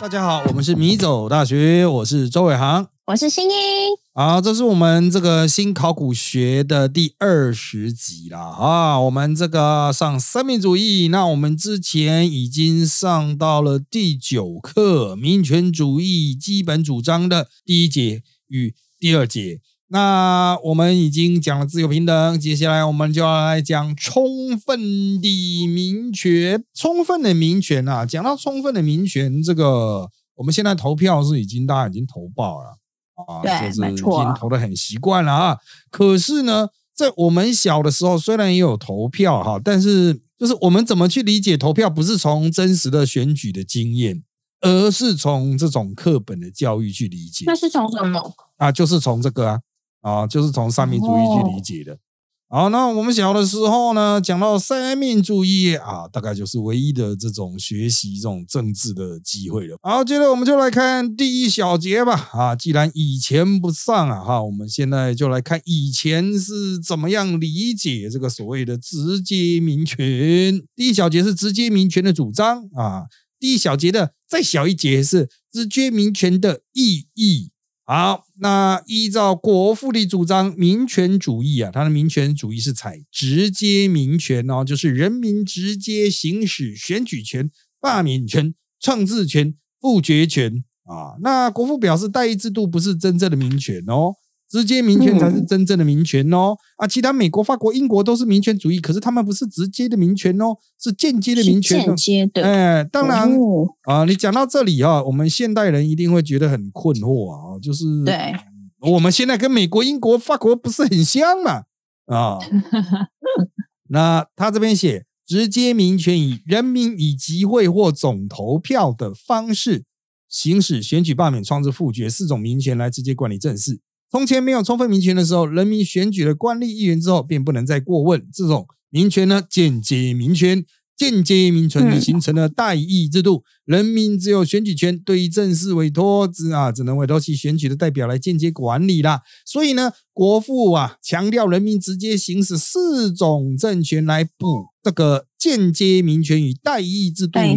大家好，我们是米走大学，我是周伟航。我是新英，好，这是我们这个新考古学的第二十集了啊！我们这个上三民主义，那我们之前已经上到了第九课民权主义基本主张的第一节与第二节。那我们已经讲了自由平等，接下来我们就要来讲充分的民权。充分的民权啊，讲到充分的民权，这个我们现在投票是已经大家已经投爆了。啊，就是已经投的很习惯了啊。可是呢，在我们小的时候，虽然也有投票哈，但是就是我们怎么去理解投票，不是从真实的选举的经验，而是从这种课本的教育去理解。那是从什么啊？就是从这个啊啊，就是从三民主义去理解的。好，那我们小的时候呢，讲到三民主义啊，大概就是唯一的这种学习这种政治的机会了。好，接着我们就来看第一小节吧。啊，既然以前不上啊，哈，我们现在就来看以前是怎么样理解这个所谓的直接民权。第一小节是直接民权的主张啊，第一小节的再小一节是直接民权的意义。好，那依照国父的主张，民权主义啊，他的民权主义是采直接民权哦，就是人民直接行使选举权、罢免权、创制权、复决权啊。那国父表示，代议制度不是真正的民权哦。直接民权才是真正的民权哦啊！其他美国、法国、英国都是民权主义，可是他们不是直接的民权哦，是间接的民权。间接的，哎，当然啊，你讲到这里啊，我们现代人一定会觉得很困惑啊，就是对，我们现在跟美国、英国、法国不是很像嘛啊？那他这边写，直接民权以人民以集会或总投票的方式行使选举、罢免、创制、复决四种民权来直接管理政事。从前没有充分民权的时候，人民选举了官吏议员之后，便不能再过问这种民权呢。间接民权，间接民权形成了代议制度，人民只有选举权，对于政事委托之啊，只能委托其选举的代表来间接管理啦。所以呢，国父啊强调人民直接行使四种政权来补这个间接民权与代议制度的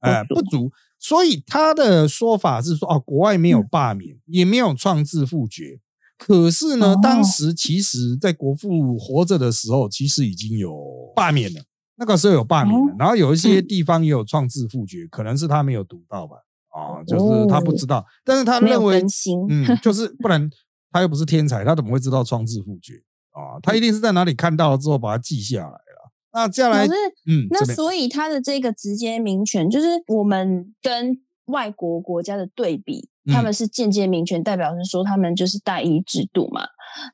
哎不足。所以他的说法是说，哦，国外没有罢免，也没有创制复决。可是呢，当时其实，在国父活着的时候，其实已经有罢免了。那个时候有罢免了，然后有一些地方也有创制复决，可能是他没有读到吧？啊，就是他不知道。但是他认为，嗯，就 是不然，他又不是天才，他怎么会知道创制复决啊？他一定是在哪里看到了之后把它记下来了。那接下来，嗯，那所以他的这个直接民权，就是我们跟外国国家的对比。他们是间接民权，代表是说他们就是代议制度嘛。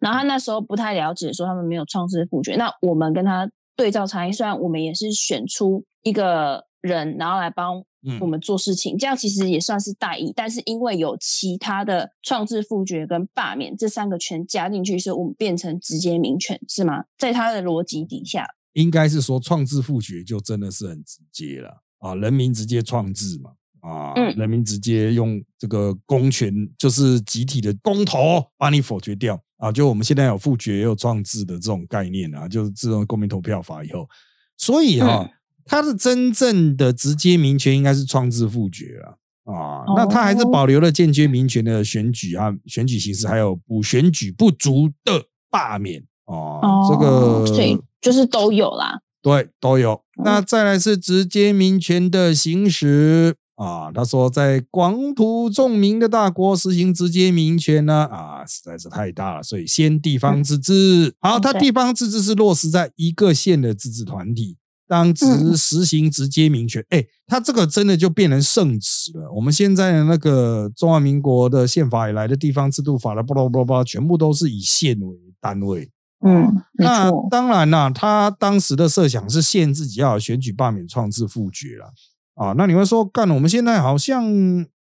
然后他那时候不太了解，说他们没有创制复决。那我们跟他对照差异，虽然我们也是选出一个人，然后来帮我们做事情，这样其实也算是代议。但是因为有其他的创制复决跟罢免这三个权加进去，所以我们变成直接民权，是吗？在他的逻辑底下，应该是说创制复决就真的是很直接了啊，人民直接创制嘛。啊，人民直接用这个公权，就是集体的公投，把你否决掉啊！就我们现在有复决、有创制的这种概念啊，就是自动公民投票法以后，所以哈，它的真正的直接民权应该是创制复决了啊。那它还是保留了间接民权的选举啊，选举形式，还有补选举不足的罢免啊。这个对，就是都有啦，对，都有。那再来是直接民权的行使。啊，他说，在广土重民的大国实行直接民权呢，啊，实在是太大了，所以先地方自治。好，他地方自治是落实在一个县的自治团体当直实行直接民权。哎，他这个真的就变成圣旨了。我们现在的那个中华民国的宪法以来的地方制度法的巴拉巴拉巴拉，全部都是以县为单位。嗯，那当然啦，他当时的设想是县自己要选举罢免创制复决了。啊，那你会说，干？我们现在好像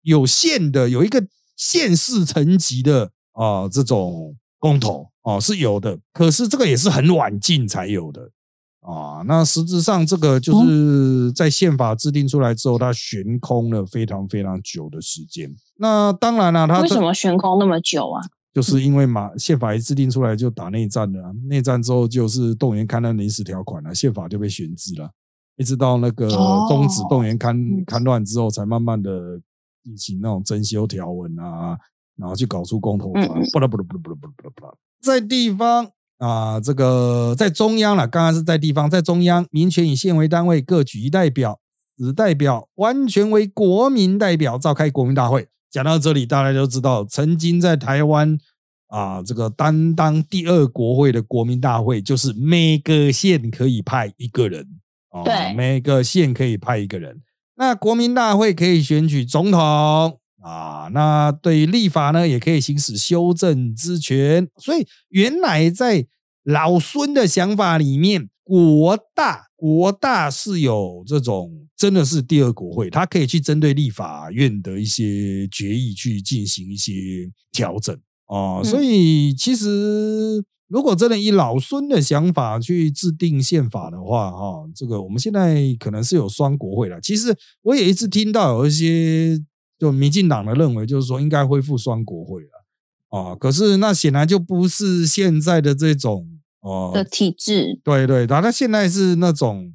有县的，有一个县市层级的啊，这种公投啊是有的，可是这个也是很晚近才有的啊。那实质上，这个就是在宪法制定出来之后，它悬空了非常非常久的时间。那当然了，它为什么悬空那么久啊？就是因为马宪法一制定出来就打内战了，内战之后就是动员戡乱临时条款了，宪法就被悬置了，一直到那个终止动员勘勘乱之后，才慢慢的进行那种征修条文啊，然后去搞出公投法，不啦不啦不啦不啦不啦不啦不啦，在地方啊，这个在中央了，刚刚是在地方，在中央，民权以县为单位，各举一代表，子代表完全为国民代表，召开国民大会。讲到这里，大家都知道，曾经在台湾啊，这个担当第二国会的国民大会，就是每个县可以派一个人，哦，对，每个县可以派一个人。那国民大会可以选举总统啊，那对于立法呢，也可以行使修正之权。所以，原来在老孙的想法里面，国大国大是有这种。真的是第二国会，他可以去针对立法院的一些决议去进行一些调整啊。所以其实如果真的以老孙的想法去制定宪法的话，哈，这个我们现在可能是有双国会了。其实我也一直听到有一些就民进党的认为，就是说应该恢复双国会了啊。可是那显然就不是现在的这种哦的体制。对对，他他现在是那种。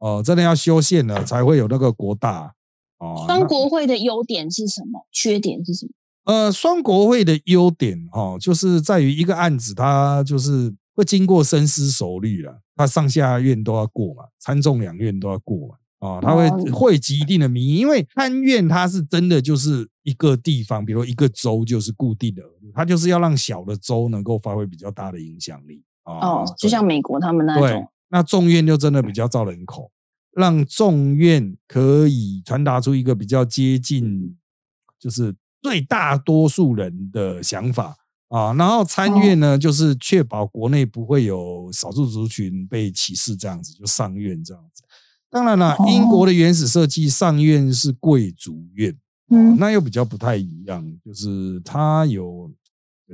哦，真的要修宪了，才会有那个国大哦。双国会的优点是什么？缺点是什么？呃，双国会的优点哦，就是在于一个案子，它就是会经过深思熟虑了，它上下院都要过嘛，参众两院都要过嘛，啊，它会汇集一定的民意，因为参院它是真的就是一个地方，比如一个州就是固定的，它就是要让小的州能够发挥比较大的影响力哦，就像美国他们那种。那众院就真的比较造人口，让众院可以传达出一个比较接近，就是最大多数人的想法啊。然后参院呢，就是确保国内不会有少数族群被歧视，这样子就上院这样子。当然了，英国的原始设计上院是贵族院，嗯，那又比较不太一样，就是它有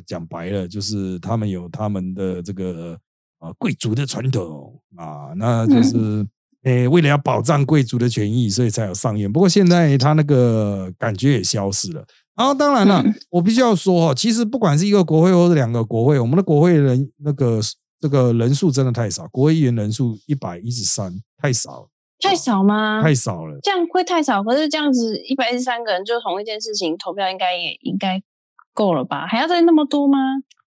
讲白了，就是他们有他们的这个。啊，贵族的传统啊，那就是诶，为了要保障贵族的权益，所以才有上院。不过现在他那个感觉也消失了。然后当然了，我必须要说哈，其实不管是一个国会或者两个国会，我们的国会人那个这个人数真的太少，国会议员人数一百一十三，太少，太少吗？太少了，这样会太少。可是这样子一百一十三个人就同一件事情投票，应该也应该够了吧？还要再那么多吗？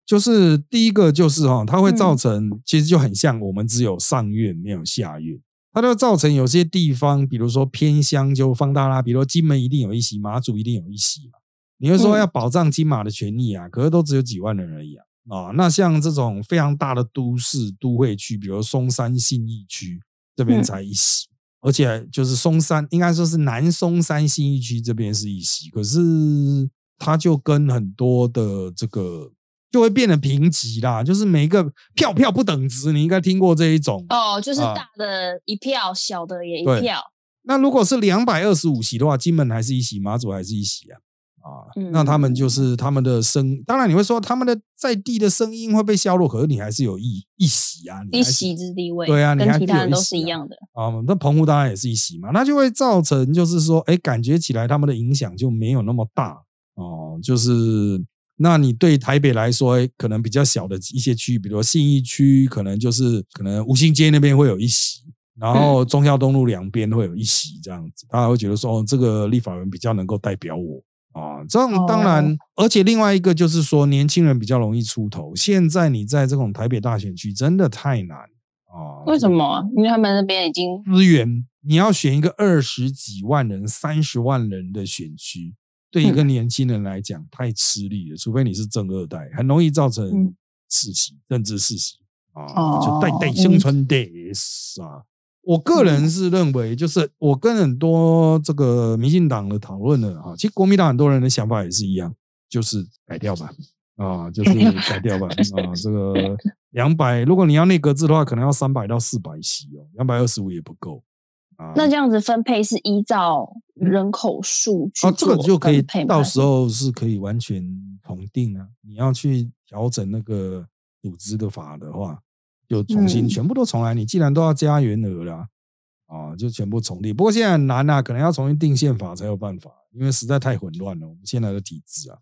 就是第一个就是哈，它会造成其实就很像我们只有上院没有下院，它就造成有些地方，比如说偏乡就放大啦，比如金门一定有一席，马祖一定有一席嘛。你会说要保障金马的权益啊，可是都只有几万人而已啊啊。那像这种非常大的都市都会区，比如松山信义区这边才一席，而且就是松山应该说是南松山信义区这边是一席，可是它就跟很多的这个。就会变得平级啦，就是每一个票票不等值，你应该听过这一种哦，就是大的一票，小的也一票。那如果是两百二十五席的话，金门还是一席，马祖还是一席啊？啊，那他们就是他们的声，当然你会说他们的在地的声音会被削弱，可是你还是有一一席啊，一席之地位，对啊，跟其他人都是一样的啊。那澎湖当然也是一席嘛，那就会造成就是说，哎，感觉起来他们的影响就没有那么大哦，就是。那你对台北来说，可能比较小的一些区域，比如信义区，可能就是可能五星街那边会有一席，然后中孝东路两边会有一席，这样子，大家会觉得说，哦，这个立法人比较能够代表我啊。这样当然，而且另外一个就是说，年轻人比较容易出头。现在你在这种台北大选区真的太难啊！为什么？因为他们那边已经资源，你要选一个二十几万人、三十万人的选区。对一个年轻人来讲太吃力了，除非你是正二代，很容易造成世袭、政治世袭啊，就代代相传的啊。我个人是认为，就是我跟很多这个民进党的讨论的啊，其实国民党很多人的想法也是一样，就是改掉吧啊，就 是改掉吧啊。这个 两百，如果你要内阁制的话，可能要三百到四百席哦，两百二十五也不够啊。那这样子分配是依照人口数去这个就可以到时候是可以完全重定啊。你要去调整那个组织的法的话，就重新全部都重来。你既然都要加员额了啊，就全部重立。不过现在很难啊，可能要重新定宪法才有办法，因为实在太混乱了。我们现在的体制啊，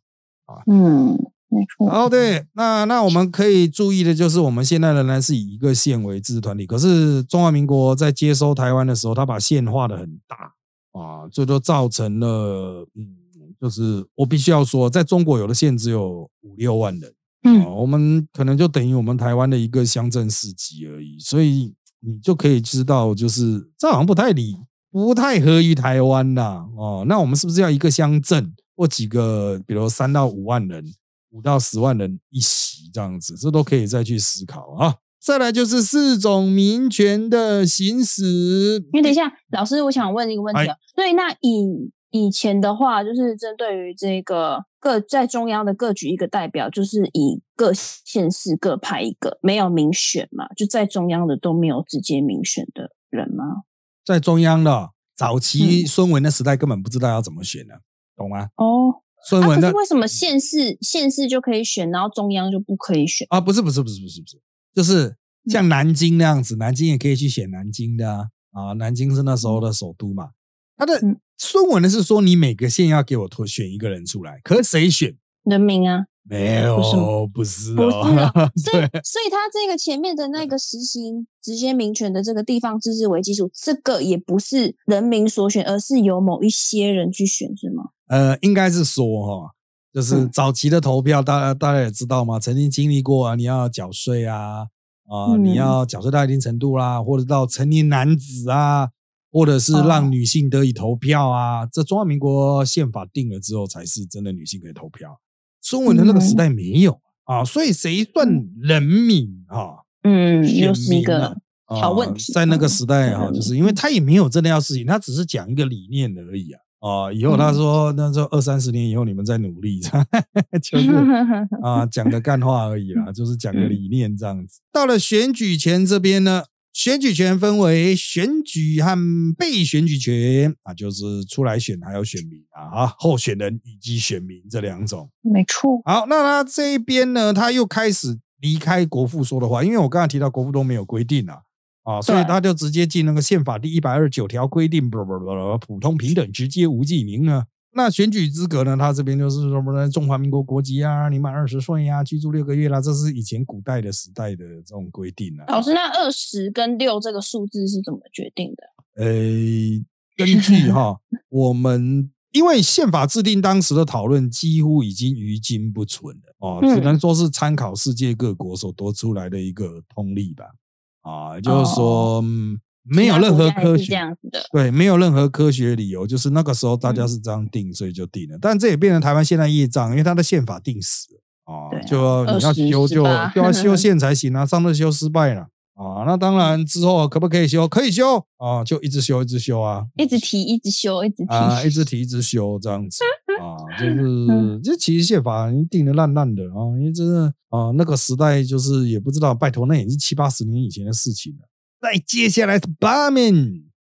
啊，嗯，没错。哦，对，那那我们可以注意的就是，我们现在仍然是以一个县为自治团体，可是中华民国在接收台湾的时候，他把县划的很大啊，这都造成了，嗯，就是我必须要说，在中国有的县只有五六万人，嗯，我们可能就等于我们台湾的一个乡镇市集而已，所以你就可以知道，就是这好像不太理，不太合于台湾呐，哦，那我们是不是要一个乡镇或几个，比如三到五万人？五到十万人一席这样子，这都可以再去思考啊。再来就是四种民权的行使。你等一下，老师，我想问一个问题啊。所以那以以前的话，就是针对于这个各在中央的各举一个代表，就是以各县市各派一个，没有民选嘛？就在中央的都没有直接民选的人吗？在中央的早期孙文的时代，根本不知道要怎么选呢，懂吗？哦。孙文的为什么县市县市就可以选，然后中央就不可以选啊？不是不是不是不是不是，就是像南京那样子，南京也可以去选南京的啊啊！南京是那时候的首都嘛。他的孙文的是说，你每个县要给我投选一个人出来，可是谁选？人民啊？没有，不是，不是。所以所以他这个前面的那个实行直接民权的这个地方自治为基础，这个也不是人民所选，而是由某一些人去选，是吗？呃，应该是说哈，就是早期的投票，大家大家也知道嘛，曾经经历过啊，你要缴税啊，啊，你要缴税到一定程度啦，或者到成年男子啊，或者是让女性得以投票啊，这中华民国宪法定了之后，才是真的女性可以投票。孙文的那个时代没有啊，所以谁算人民啊？嗯，又是一个好问题。在那个时代啊，就是因为他也没有真的要事情，他只是讲一个理念而已啊。啊，以后他说，那说二三十年以后你们再努力，就是啊，讲个干话而已啦，就是讲个理念这样子。到了选举前这边呢，选举权分为选举和被选举权啊，就是出来选还有选民啊，啊，候选人以及选民这两种。没错。好，那他这一边呢，他又开始离开国父说的话，因为我刚才提到国父都没有规定啊。啊，所以他就直接进那个宪法第一百二十九条规定，不不不，普通平等直接无记名呢。那选举资格呢？他这边就是什么呢？中华民国国籍啊，你满二十岁呀，居住六个月啦，这是以前古代的时代的这种规定啊。老师，那二十跟六这个数字是怎么决定的？呃，根据哈，我们因为宪法制定当时的讨论几乎已经于今不存了哦，只能说是参考世界各国所得出来的一个通例吧。啊，就是说没有任何科学这样子的，对，没有任何科学理由，就是那个时候大家是这样定，所以就定了。但这也变成台湾现在业障，因为它的宪法定死啊，就你要修就就要修 宪才行啊，上次修失败了啊，那当然之后可不可以修？可以修啊，就一直修，一直修啊，一直提，一直修，一直提啊，一直提，一直修这样子。啊，就是这其实宪法定的烂烂的啊，因为真的啊，那个时代就是也不知道，拜托那也是七八十年以前的事情了。再接下来是罢免，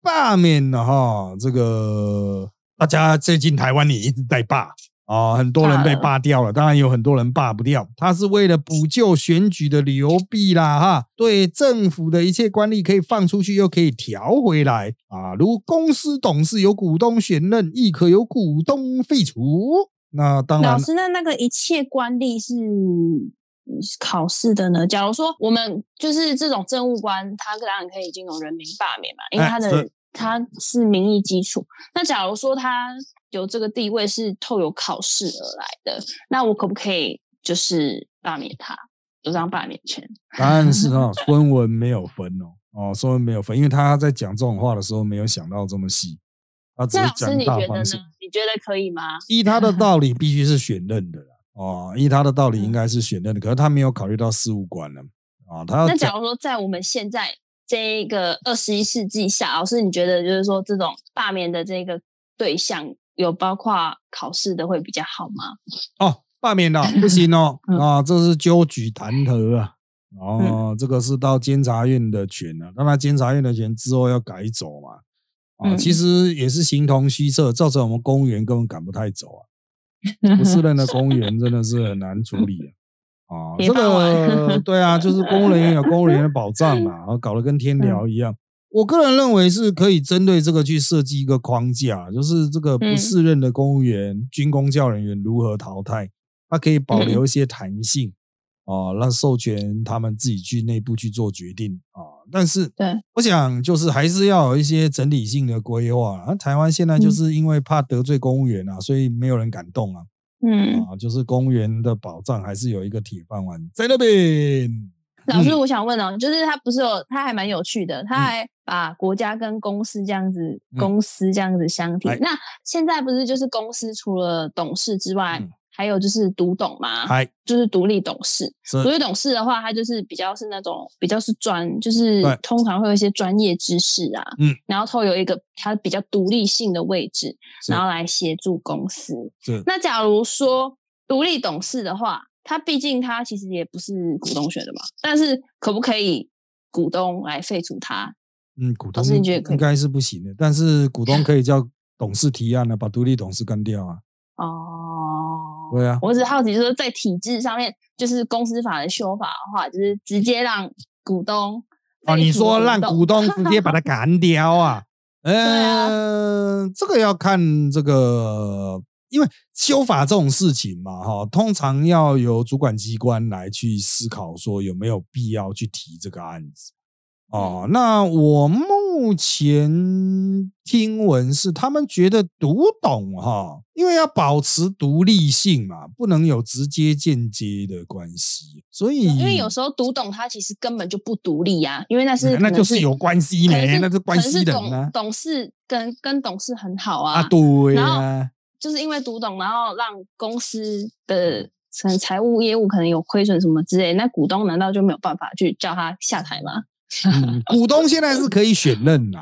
罢免了哈，这个大家最近台湾也一直在罢。啊，很多人被罢掉了，当然有很多人罢不掉。他是为了补救选举的流弊啦，哈，对政府的一切官吏可以放出去，又可以调回来啊。如公司董事有股东选任，亦可由股东废除。那当然，老师，那那个一切官吏是考试的呢？假如说我们就是这种政务官，他当然可以经由人民罢免嘛，因为他的他是民意基础。那假如说他。有这个地位是透由考试而来的，那我可不可以就是罢免他，有张罢免权？答案是啊，孙文没有分哦，哦，孙文没有分，因为他在讲这种话的时候没有想到这么细，他只是讲大方向。你觉得可以吗？依他的道理，必须是选任的哦，依他的道理应该是选任的，可是他没有考虑到事务官了啊。他那假如说在我们现在这个二十一世纪下，老师你觉得就是说这种罢免的这个对象？有包括考试的会比较好吗？哦，罢免了不行哦啊，这是纠举弹劾啊，哦，这个是到监察院的权了，那监察院的权之后要改走嘛，啊，其实也是形同虚设，造成我们公务员根本赶不太走啊，不是 任的公务员真的是很难处理啊，啊，这个对啊，就是公务人员有 公务人员的保障嘛，然后搞得跟天聊一样。我个人认为是可以针对这个去设计一个框架，就是这个不适任的公务员、军公教人员如何淘汰它可以保留一些弹性啊，让授权他们自己去内部去做决定啊。但是，对，我想就是还是要有一些整体性的规划。那台湾现在就是因为怕得罪公务员啊，所以没有人敢动啊。嗯，啊，就是公务员的保障还是有一个铁饭碗在那边。老师，我想问哦，就是他不是有，他还蛮有趣的，他还把国家跟公司这样子，公司这样子相提。那现在不是就是公司除了董事之外，还有就是独董嘛？就是独立董事。独立董事的话，他就是比较是那种比较是专，就是通常会有一些专业知识啊，嗯，然后他有一个他比较独立性的位置，然后来协助公司。那假如说独立董事的话。他毕竟他其实也不是股东选的嘛，但是可不可以股东来废除他？嗯，股东应该是不行的，但是股东可以叫董事提案呢，把独立董事干掉啊。哦，对啊，我只好奇，说在体制上面，就是公司法的修法的话，就是直接让股东哦，你说让股东直接把他干掉啊？嗯，这个要看这个。因为修法这种事情嘛，哈，通常要由主管机关来去思考，说有没有必要去提这个案子。哦，那我目前听闻是他们觉得读懂哈，因为要保持独立性嘛，不能有直接间接的关系，所以因为有时候读懂他其实根本就不独立呀，因为那是那就是有关系没，那是关系人啊，董事跟跟董事很好啊，啊对啊。就是因为读懂，然后让公司的可能财务业务可能有亏损什么之类，那股东难道就没有办法去叫他下台吗？股东现在是可以选任呐，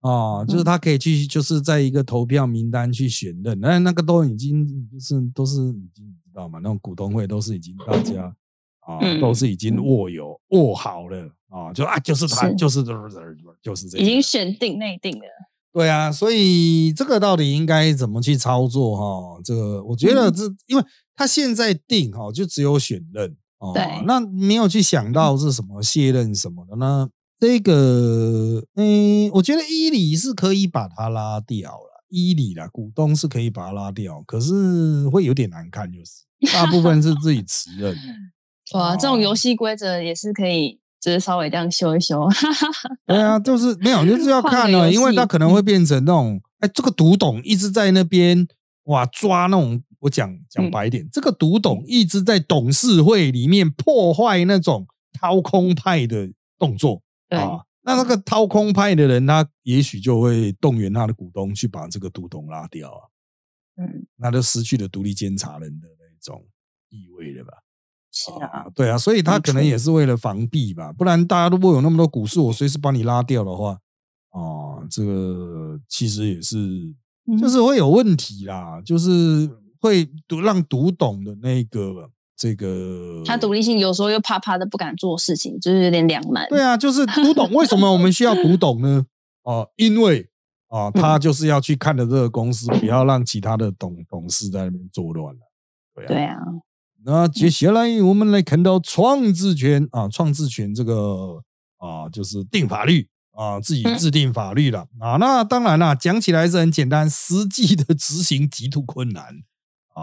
哦，就是他可以去，就是在一个投票名单去选任，那那个都已经就是都是已经知道嘛，那种股东会都是已经大家啊都是已经握有握好了啊，就啊就是他就是就是就是这已经选定内定了。对啊，所以这个到底应该怎么去操作哈？这个我觉得这，因为他现在定哈，就只有选任哦，那没有去想到是什么卸任什么的。那这个，嗯，我觉得伊里是可以把它拉掉了，伊里啦，股东是可以把它拉掉，可是会有点难看，就是大部分是自己辞任。哇，这种游戏规则也是可以。就是稍微这样修一修，对啊，就是没有，就是要看了，因为他可能会变成那种，哎，这个独董一直在那边哇抓那种，我讲讲白一点，这个独董一直在董事会里面破坏那种掏空派的动作啊，那那个掏空派的人，他也许就会动员他的股东去把这个独董拉掉啊，嗯，那就失去了独立监察人的那种意味了吧。是啊，对啊，所以他可能也是为了防避吧，不然大家如果有那么多股市，我随时把你拉掉的话，哦，这个其实也是，就是会有问题啦，就是会读让读懂的那个这个，他独立性有时候又怕怕的不敢做事情，就是有点两难。对啊，就是读懂，为什么我们需要读懂呢？哦，因为啊，他就是要去看的这个公司，不要让其他的董董事在那边作乱了。对啊。那接下来我们来看到创制权啊，创制权这个啊，就是定法律啊，自己制定法律了啊。那当然啦，讲起来是很简单，实际的执行极度困难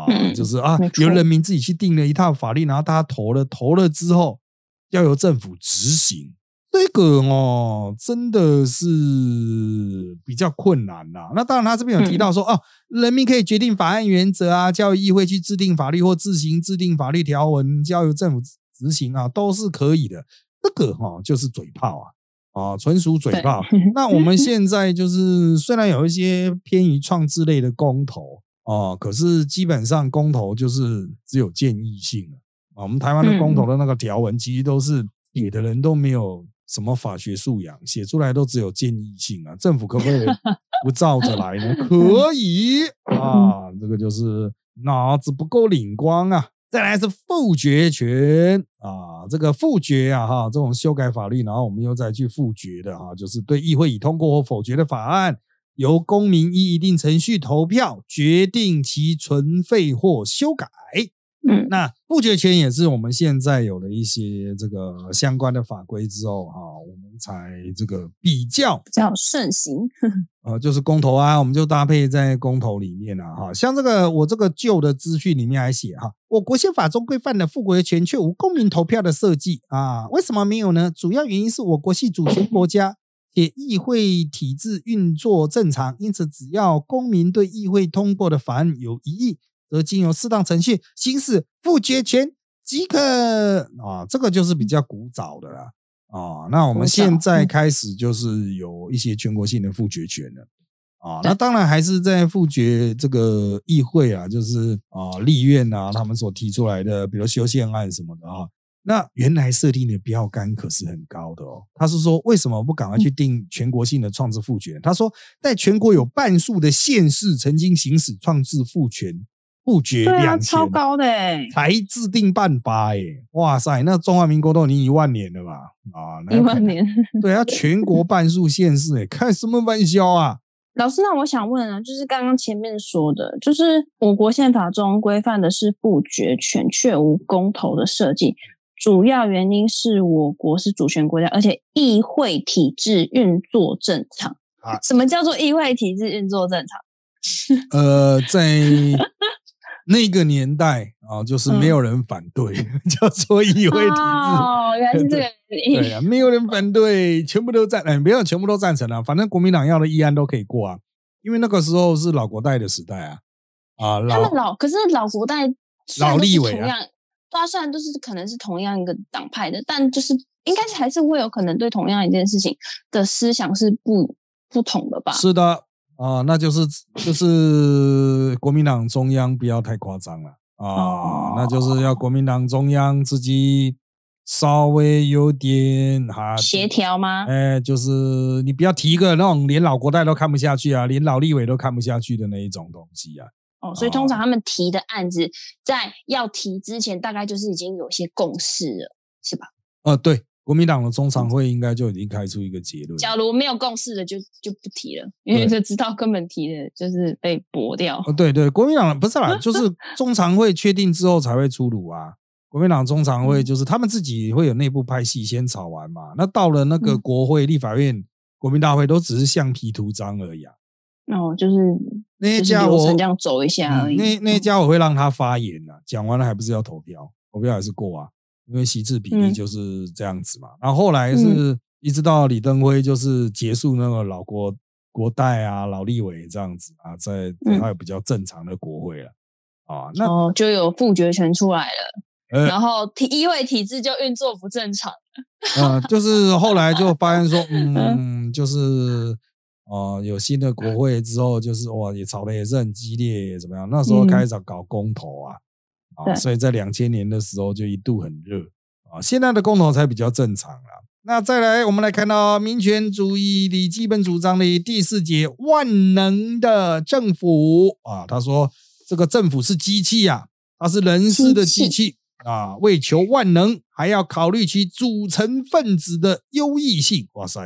啊。就是啊，由人民自己去定了一套法律，然后大家投了，投了之后要由政府执行。这个哦，真的是比较困难呐。那当然，他这边有提到说，哦，人民可以决定法案原则啊，交由议会去制定法律或自行制定法律条文，交由政府执行啊，都是可以的。这个哈，就是嘴炮啊，啊，纯属嘴炮。那我们现在就是，虽然有一些偏于创制类的公投啊，可是基本上公投就是只有建议性啊。我们台湾的公投的那个条文，其实都是写的人都没有。什么法学素养写出来都只有建议性啊？政府可不可以 不照着来呢？可以啊，这个就是脑子不够灵光啊。再来是复决权啊，这个复决啊，哈，这种修改法律，然后我们又再去复决的哈，就是对议会已通过或否决的法案，由公民依一定程序投票决定其存废或修改。嗯，那复决权也是我们现在有了一些这个相关的法规之后哈，我们才这个比较比较盛行。呃，就是公投啊，我们就搭配在公投里面了哈。像这个我这个旧的资讯里面还写哈，我国宪法中规范的复国权却无公民投票的设计啊，为什么没有呢？主要原因是我国系主权国家，且议会体制运作正常，因此只要公民对议会通过的法案有异议，则经由适当程序行使复决权即可啊。这个就是比较古早的啦。啊，那我们现在开始就是有一些全国性的复决权了啊。那当然还是在复决这个议会啊，就是啊立院啊，他们所提出来的，比如修宪案什么的啊。那原来设定的标杆可是很高的哦。他是说，为什么不赶快去定全国性的创制复决？他说，在全国有半数的县市曾经行使创制复权。不决两超高的才制定办法哎，哇塞，那中华民国都已经一万年了吧？啊，一万年，对啊，全国半数县市哎，开什么玩笑啊？老师，那我想问啊，就是刚刚前面说的，就是我国宪法中规范的是不决权，却无公投的设计，主要原因是我国是主权国家，而且议会体制运作正常啊。什么叫做议会体制运作正常？呃，在。那个年代啊，就是没有人反对，叫做议会体制。哦，原来是这个。对啊，没有人反对，全部都赞，哎，没有全部都赞成了。反正国民党要的议案都可以过啊，因为那个时候是老国代的时代啊。啊，他们老可是老国代老立委啊，对啊，虽然都是可能是同样一个党派的，但就是应该是还是会有可能对同样一件事情的思想是不不同的吧？是的。啊，那就是就是国民党中央不要太夸张了啊，那就是要国民党中央自己稍微有点哈协调吗？哎，就是你不要提一个那种连老国代都看不下去啊，连老立委都看不下去的那一种东西啊。哦，所以通常他们提的案子在要提之前，大概就是已经有些共识了，是吧？呃，对。国民党的中常会应该就已经开出一个结论。假如没有共识的，就就不提了，因为就知道根本提的就是被驳掉。对对，国民党不是啦，就是 中常会确定之后才会出炉啊。国民党中常会就是他们自己会有内部派系先吵完嘛，那到了那个国会、立法院、国民大会都只是橡皮图章而已啊。哦，就是那些家伙这样走一下而已。那那些家伙会让他发言啊，讲完了还不是要投票？投票还是过啊？因为席次比例就是这样子嘛，然后后来是一直到李登辉就是结束那个老国国代啊、老立委这样子啊，在还有比较正常的国会了啊，那就有复决权出来了，然后体议会体制就运作不正常了。就是后来就发现说，嗯，就是哦，有新的国会之后，就是哇，也吵得也是很激烈，怎么样？那时候开始搞公投啊。啊，所以在两千年的时候就一度很热啊，现在的公投才比较正常了。那再来，我们来看到民权主义的基本主张的第四节，万能的政府啊，他说这个政府是机器啊，它是人事的机器啊，为求万能，还要考虑其组成分子的优异性。哇塞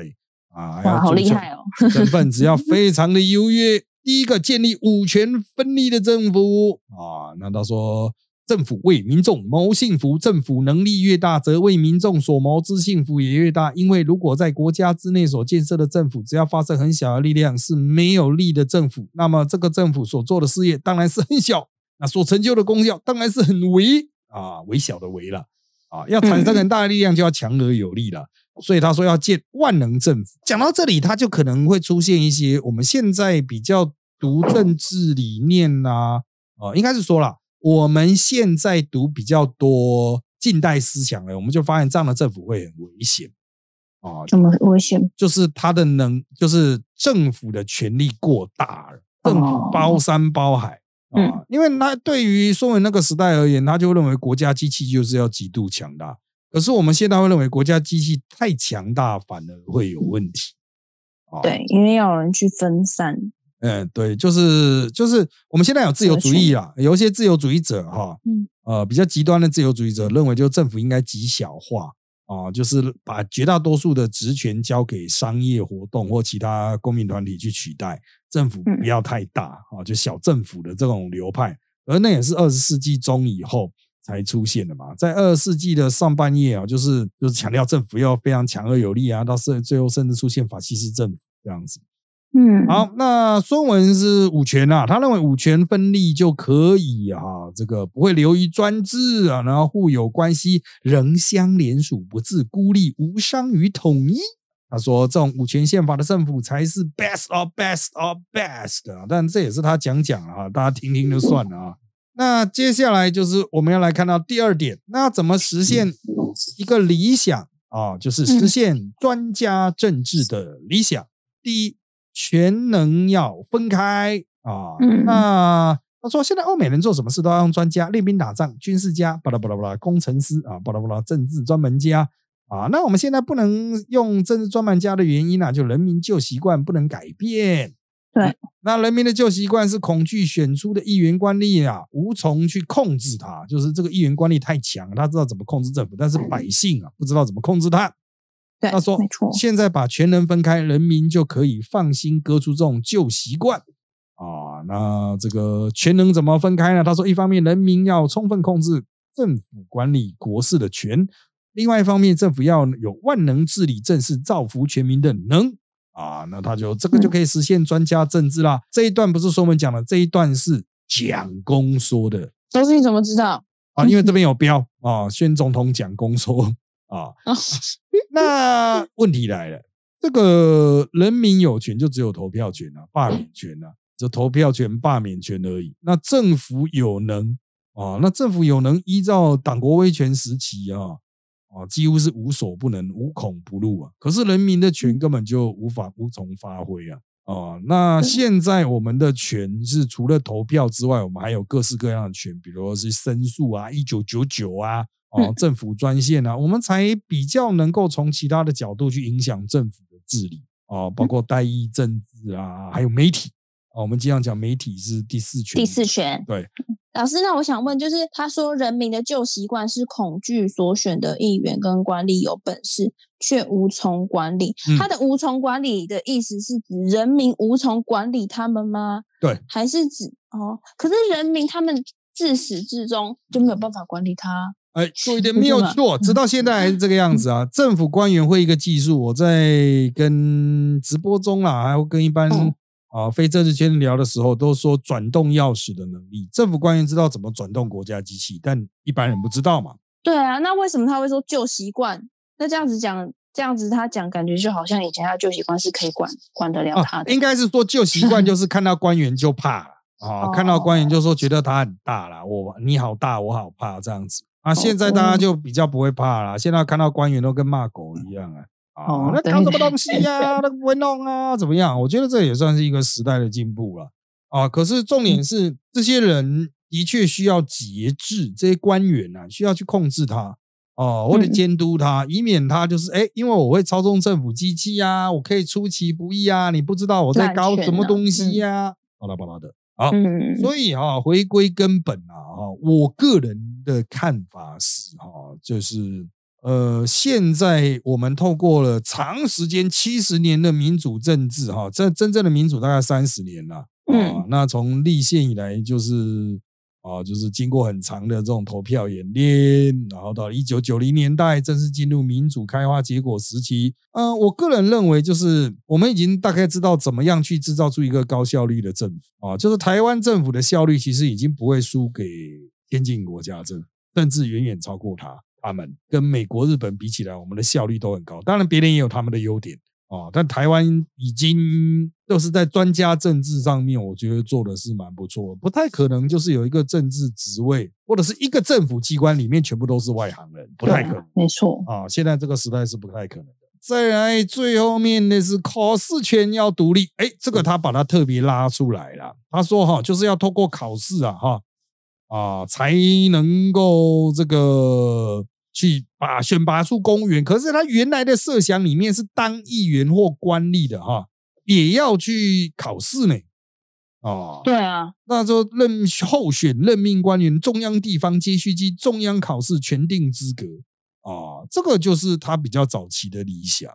啊，哇，好厉害哦，成分只要 非常的优越。第一个建立五权分立的政府啊，那他说。政府为民众谋幸福，政府能力越大，则为民众所谋之幸福也越大。因为如果在国家之内所建设的政府，只要发生很小的力量，是没有力的政府，那么这个政府所做的事业当然是很小，那所成就的功效当然是很微啊，微小的微了啊。要产生很大的力量，就要强而有力了。所以他说要建万能政府。讲到这里，他就可能会出现一些我们现在比较读政治理念呐，啊，应该是说了。我们现在读比较多近代思想了，我们就发现这样的政府会很危险啊！怎么危险？就是他的能，就是政府的权力过大了，政府包山包海啊！因为他对于说文那个时代而言，他就认为国家机器就是要极度强大。可是我们现在会认为国家机器太强大，反而会有问题。对，因为要有人去分散。嗯，对，就是就是我们现在有自由主义啊，有一些自由主义者哈，嗯，呃，比较极端的自由主义者认为，就政府应该极小化啊，就是把绝大多数的职权交给商业活动或其他公民团体去取代，政府不要太大啊，就小政府的这种流派。而那也是二十世纪中以后才出现的嘛。在二十世纪的上半叶啊，就是就是强调政府要非常强而有力啊，到最最后甚至出现法西斯政府这样子。嗯，好，那孙文是五权啊，他认为五权分立就可以啊，这个不会流于专制啊，然后互有关系，仍相连属，不自孤立，无伤于统一。他说这种五权宪法的政府才是 best of best of best 啊，但这也是他讲讲啊，大家听听就算了啊。那接下来就是我们要来看到第二点，那怎么实现一个理想啊？就是实现专家政治的理想。第一。全能要分开啊！那他说，现在欧美人做什么事都要用专家，练兵打仗、军事家，巴拉巴拉巴拉，工程师啊，巴拉巴拉，政治专门家啊。那我们现在不能用政治专门家的原因呢，就人民旧习惯不能改变。对，那人民的旧习惯是恐惧选出的议员官吏啊，无从去控制他，就是这个议员官吏太强，他知道怎么控制政府，但是百姓啊，不知道怎么控制他。他说：“现在把权能分开，人民就可以放心割出这种旧习惯啊。那这个权能怎么分开呢？他说，一方面人民要充分控制政府管理国事的权，另外一方面政府要有万能治理政事、造福全民的能啊。那他就这个就可以实现专家政治啦。这一段不是说我们讲的，这一段是蒋公说的。都是你怎么知道啊？因为这边有标啊，宣总统蒋公说。”啊，那问题来了，这个人民有权就只有投票权啊，罢免权啊，就投票权、罢免权而已。那政府有能啊，那政府有能依照党国威权时期啊啊，几乎是无所不能、无孔不入啊。可是人民的权根本就无法无从发挥啊啊。那现在我们的权是除了投票之外，我们还有各式各样的权，比如说是申诉啊，一九九九啊。哦，政府专线啊，我们才比较能够从其他的角度去影响政府的治理啊，包括代议政治啊，还有媒体啊。我们经常讲媒体是第四权，第四权。对，老师，那我想问，就是他说人民的旧习惯是恐惧所选的议员跟管理有本事，却无从管理。他的无从管理的意思是指人民无从管理他们吗？对，还是指哦？可是人民他们自始至终就没有办法管理他。哎，说一点没有错，直到现在还是这个样子啊！政府官员会一个技术，我在跟直播中啊，还有跟一般啊非政治圈聊的时候，都说转动钥匙的能力。政府官员知道怎么转动国家机器，但一般人不知道嘛。对啊，那为什么他会说旧习惯？那这样子讲，这样子他讲，感觉就好像以前他旧习惯是可以管管得了他的。应该是说旧习惯就是看到官员就怕啊，看到官员就说觉得他很大啦，我你好大，我好怕这样子。啊，现在大家就比较不会怕啦。现在看到官员都跟骂狗一样啊！啊，那搞什么东西呀？那不会弄啊？怎么样？我觉得这也算是一个时代的进步了啊！可是重点是，这些人的确需要节制，这些官员啊，需要去控制他哦，或者监督他，以免他就是哎，因为我会操纵政府机器呀，我可以出其不意啊，你不知道我在搞什么东西呀，巴拉巴拉的。好，所以啊，回归根本啊，哈，我个人的看法是哈，就是呃，现在我们透过了长时间七十年的民主政治哈，这真正的民主大概三十年了啊，那从立宪以来就是。啊，就是经过很长的这种投票演练，然后到一九九零年代正式进入民主开花结果时期。嗯，我个人认为，就是我们已经大概知道怎么样去制造出一个高效率的政府啊，就是台湾政府的效率其实已经不会输给先进国家政府，甚至远远超过他。他们跟美国、日本比起来，我们的效率都很高。当然，别人也有他们的优点。啊，但台湾已经都是在专家政治上面，我觉得做的是蛮不错，不太可能就是有一个政治职位或者是一个政府机关里面全部都是外行人，不太可能。没错啊，现在这个时代是不太可能的。再来最后面的是考试权要独立，哎，这个他把它特别拉出来了，他说哈，就是要透过考试啊，哈啊才能够这个。去把选拔出公务员，可是他原来的设想里面是当议员或官吏的哈，也要去考试呢。哦，对啊，那就任候选任命官员，中央地方皆需经中央考试全定资格。啊，这个就是他比较早期的理想。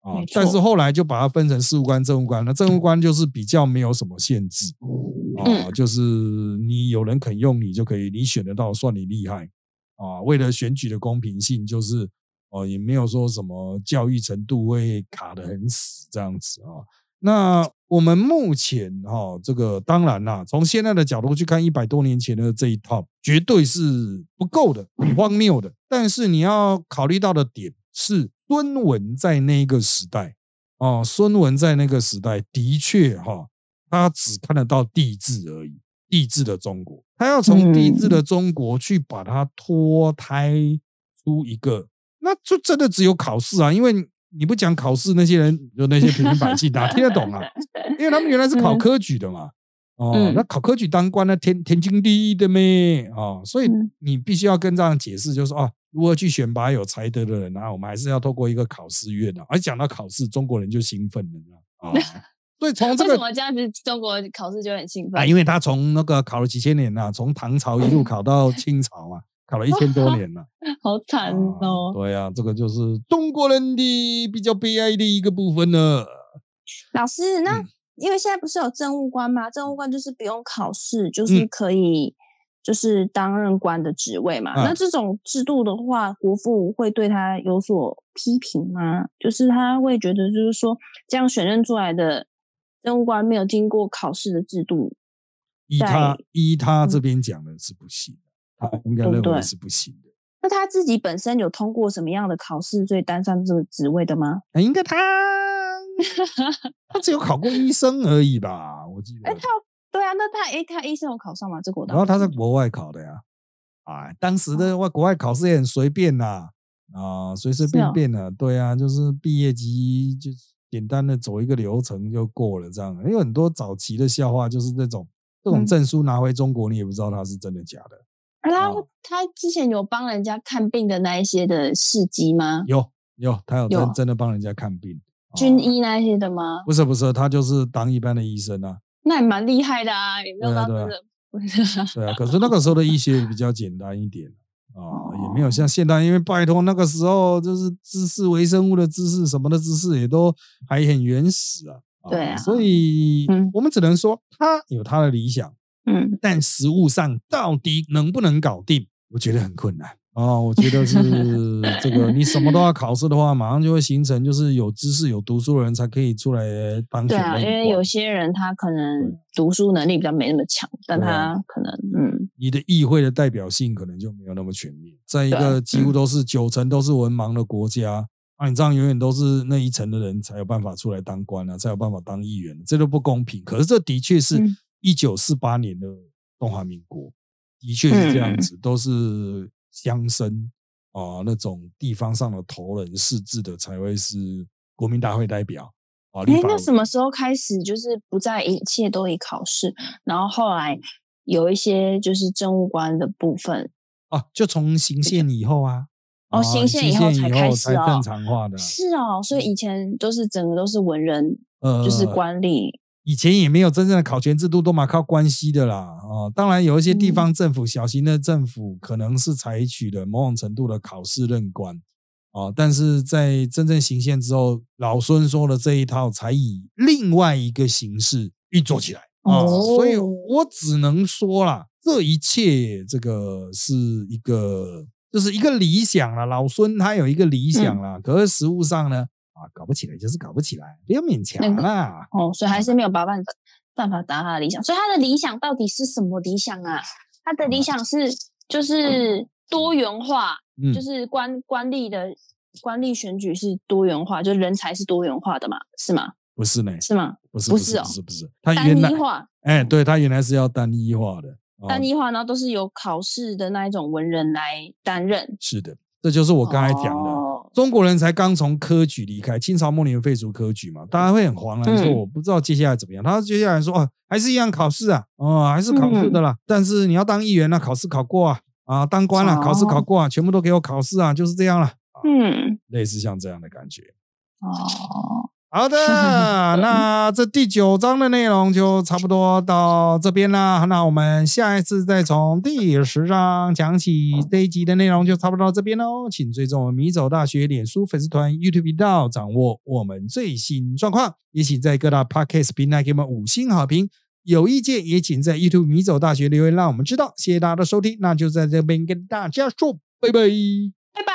啊但是后来就把它分成事务官、政务官。那政务官就是比较没有什么限制。啊，嗯。就是你有人肯用你就可以，你选得到算你厉害啊。为了选举的公平性，就是哦也没有说什么教育程度会卡得很死这样子啊。那我们目前哈、这个当然啦，从现在的角度去看，一百多年前的这一套绝对是不够的，很荒谬的。但是你要考虑到的点是，孙文在那个时代哦，孙文在那个时代的确哈、他只看得到帝制而已，帝制的中国，他要从帝制的中国去把它脱胎出一个，那就真的只有考试啊，因为你不讲考试，那些人就那些平民百姓哪听得懂啊？因为他们原来是考科举的嘛，哦，嗯那考科举当官那天天经地义的咩？哦，所以嗯你必须要跟这样解释，就是说啊，如何去选拔有才德的人啊，我们还是要透过一个考试院啊。而讲到考试，中国人就兴奋了，啊。所以从这为什么这样子？中国考试就很兴奋啊，因为他从那个考了几千年呐、从唐朝一路考到清朝嘛，考了一千多年了。好惨啊哦！对啊，这个就是中国人的比较悲哀的一个部分呢。老师，那嗯因为现在不是有政务官吗？政务官就是不用考试，就嗯是可以就是担任官的职位嘛。嗯那这种制度的话，国父会对他有所批评吗？就是他会觉得，就是说这样选任出来的政务官没有经过考试的制度，依他依他这嗯边讲的是不行的，他应该认为是不行的。那他自己本身有通过什么样的考试，所以担上这个职位的吗？哎应该他 他只有考过医生而已吧，我记得。哎，他对啊，那他诶，他医生有考上吗？这个我然后他在国外考的呀，啊，当时的外国外考试也很随便呐，啊，随随便便的，对啊，就是毕业级就简单的走一个流程就过了这样。因为很多早期的笑话就是那种，这种嗯证书拿回中国，你也不知道它是真的假的。啊他哦他之前有帮人家看病的那一些的事迹吗？有有，他有真的帮人家看病，军啊医那一些的吗？不是不是，他就是当一般的医生啊，那也蛮厉害的啊，也没有对啊对啊到真的。对啊。可是那个时候的医学比较简单一点啊，也没有哦像现代，因为拜托那个时候就是知识微生物的知识什么的知识也都还很原始啊。对啊所以嗯我们只能说他有他的理想，嗯，但实物上到底能不能搞定，我觉得很困难。哦，我觉得是 这个，你什么都要考试的话，马上就会形成，就是有知识、有读书的人才可以出来当对啊，因为有些人他可能读书能力比较没那么强，但他可能嗯，你的议会的代表性可能就没有那么全面。在一对个几乎嗯都是九成都是文盲的国家，啊，你这样永远都是那一层的人才有办法出来当官啊，才有办法当议员，这都不公平。可是这的确是嗯一九四八年的中华民国，的确是这样嗯子，都是乡绅啊那种地方上的头人识字的才会是国民大会代表啊。哎，那什么时候开始就是不再一切都以考试，然后后来有一些就是政务官的部分，啊，就从行宪以后啊，哦啊行宪以后才开始才正哦常化的啊。是哦，所以以前都是整个都是文人，呃，就是官吏，以前也没有真正的考权制度，都嘛靠关系的啦。啊、当然有一些地嗯方政府、小型的政府可能是采取了某种程度的考试任官啊、但是在真正行宪之后，老孙说的这一套才以另外一个形式运作起来啊、所以哦我只能说啦，这一切这个是一个就是一个理想啦。老孙他有一个理想嗯啦，可是实物上呢，啊，搞不起来就是搞不起来，不要勉强那个啦。哦，所以还是没有办法办法达他的理想。所以他的理想到底是什么理想啊？他的理想是就是多元化，嗯，就是官官吏的官吏选举是多元化，就人才是多元化的嘛，是吗？不是呢，是吗？不是不是不是哦不是不是，他单原来一化，哎，对他原来是要单一化的，哦单一化，然后都是由考试的那一种文人来担任。是的，这就是我刚才讲的。哦中国人才刚从科举离开，清朝末年废除科举嘛，大家会很惶然说，嗯我不知道接下来怎么样。他接下来说，哦，还是一样考试啊，哦，还是考试的啦。但是你要当议员那考试考过啊，啊，当官了、考试考过啊，全部都给我考试啊，就是这样了。啊嗯，类似像这样的感觉。哦，好的，那这第九章的内容就差不多到这边啦。那我们下一次再从第十章讲起。这一集的内容就差不多到这边喽。请追踪米走大学脸书粉丝团、YouTube 频道，掌握我们最新状况。也请在各大 Podcast 平台给我们五星好评。有意见也请在 YouTube 米走大学留言，让我们知道。谢谢大家的收听，那就在这边跟大家说拜拜，拜拜。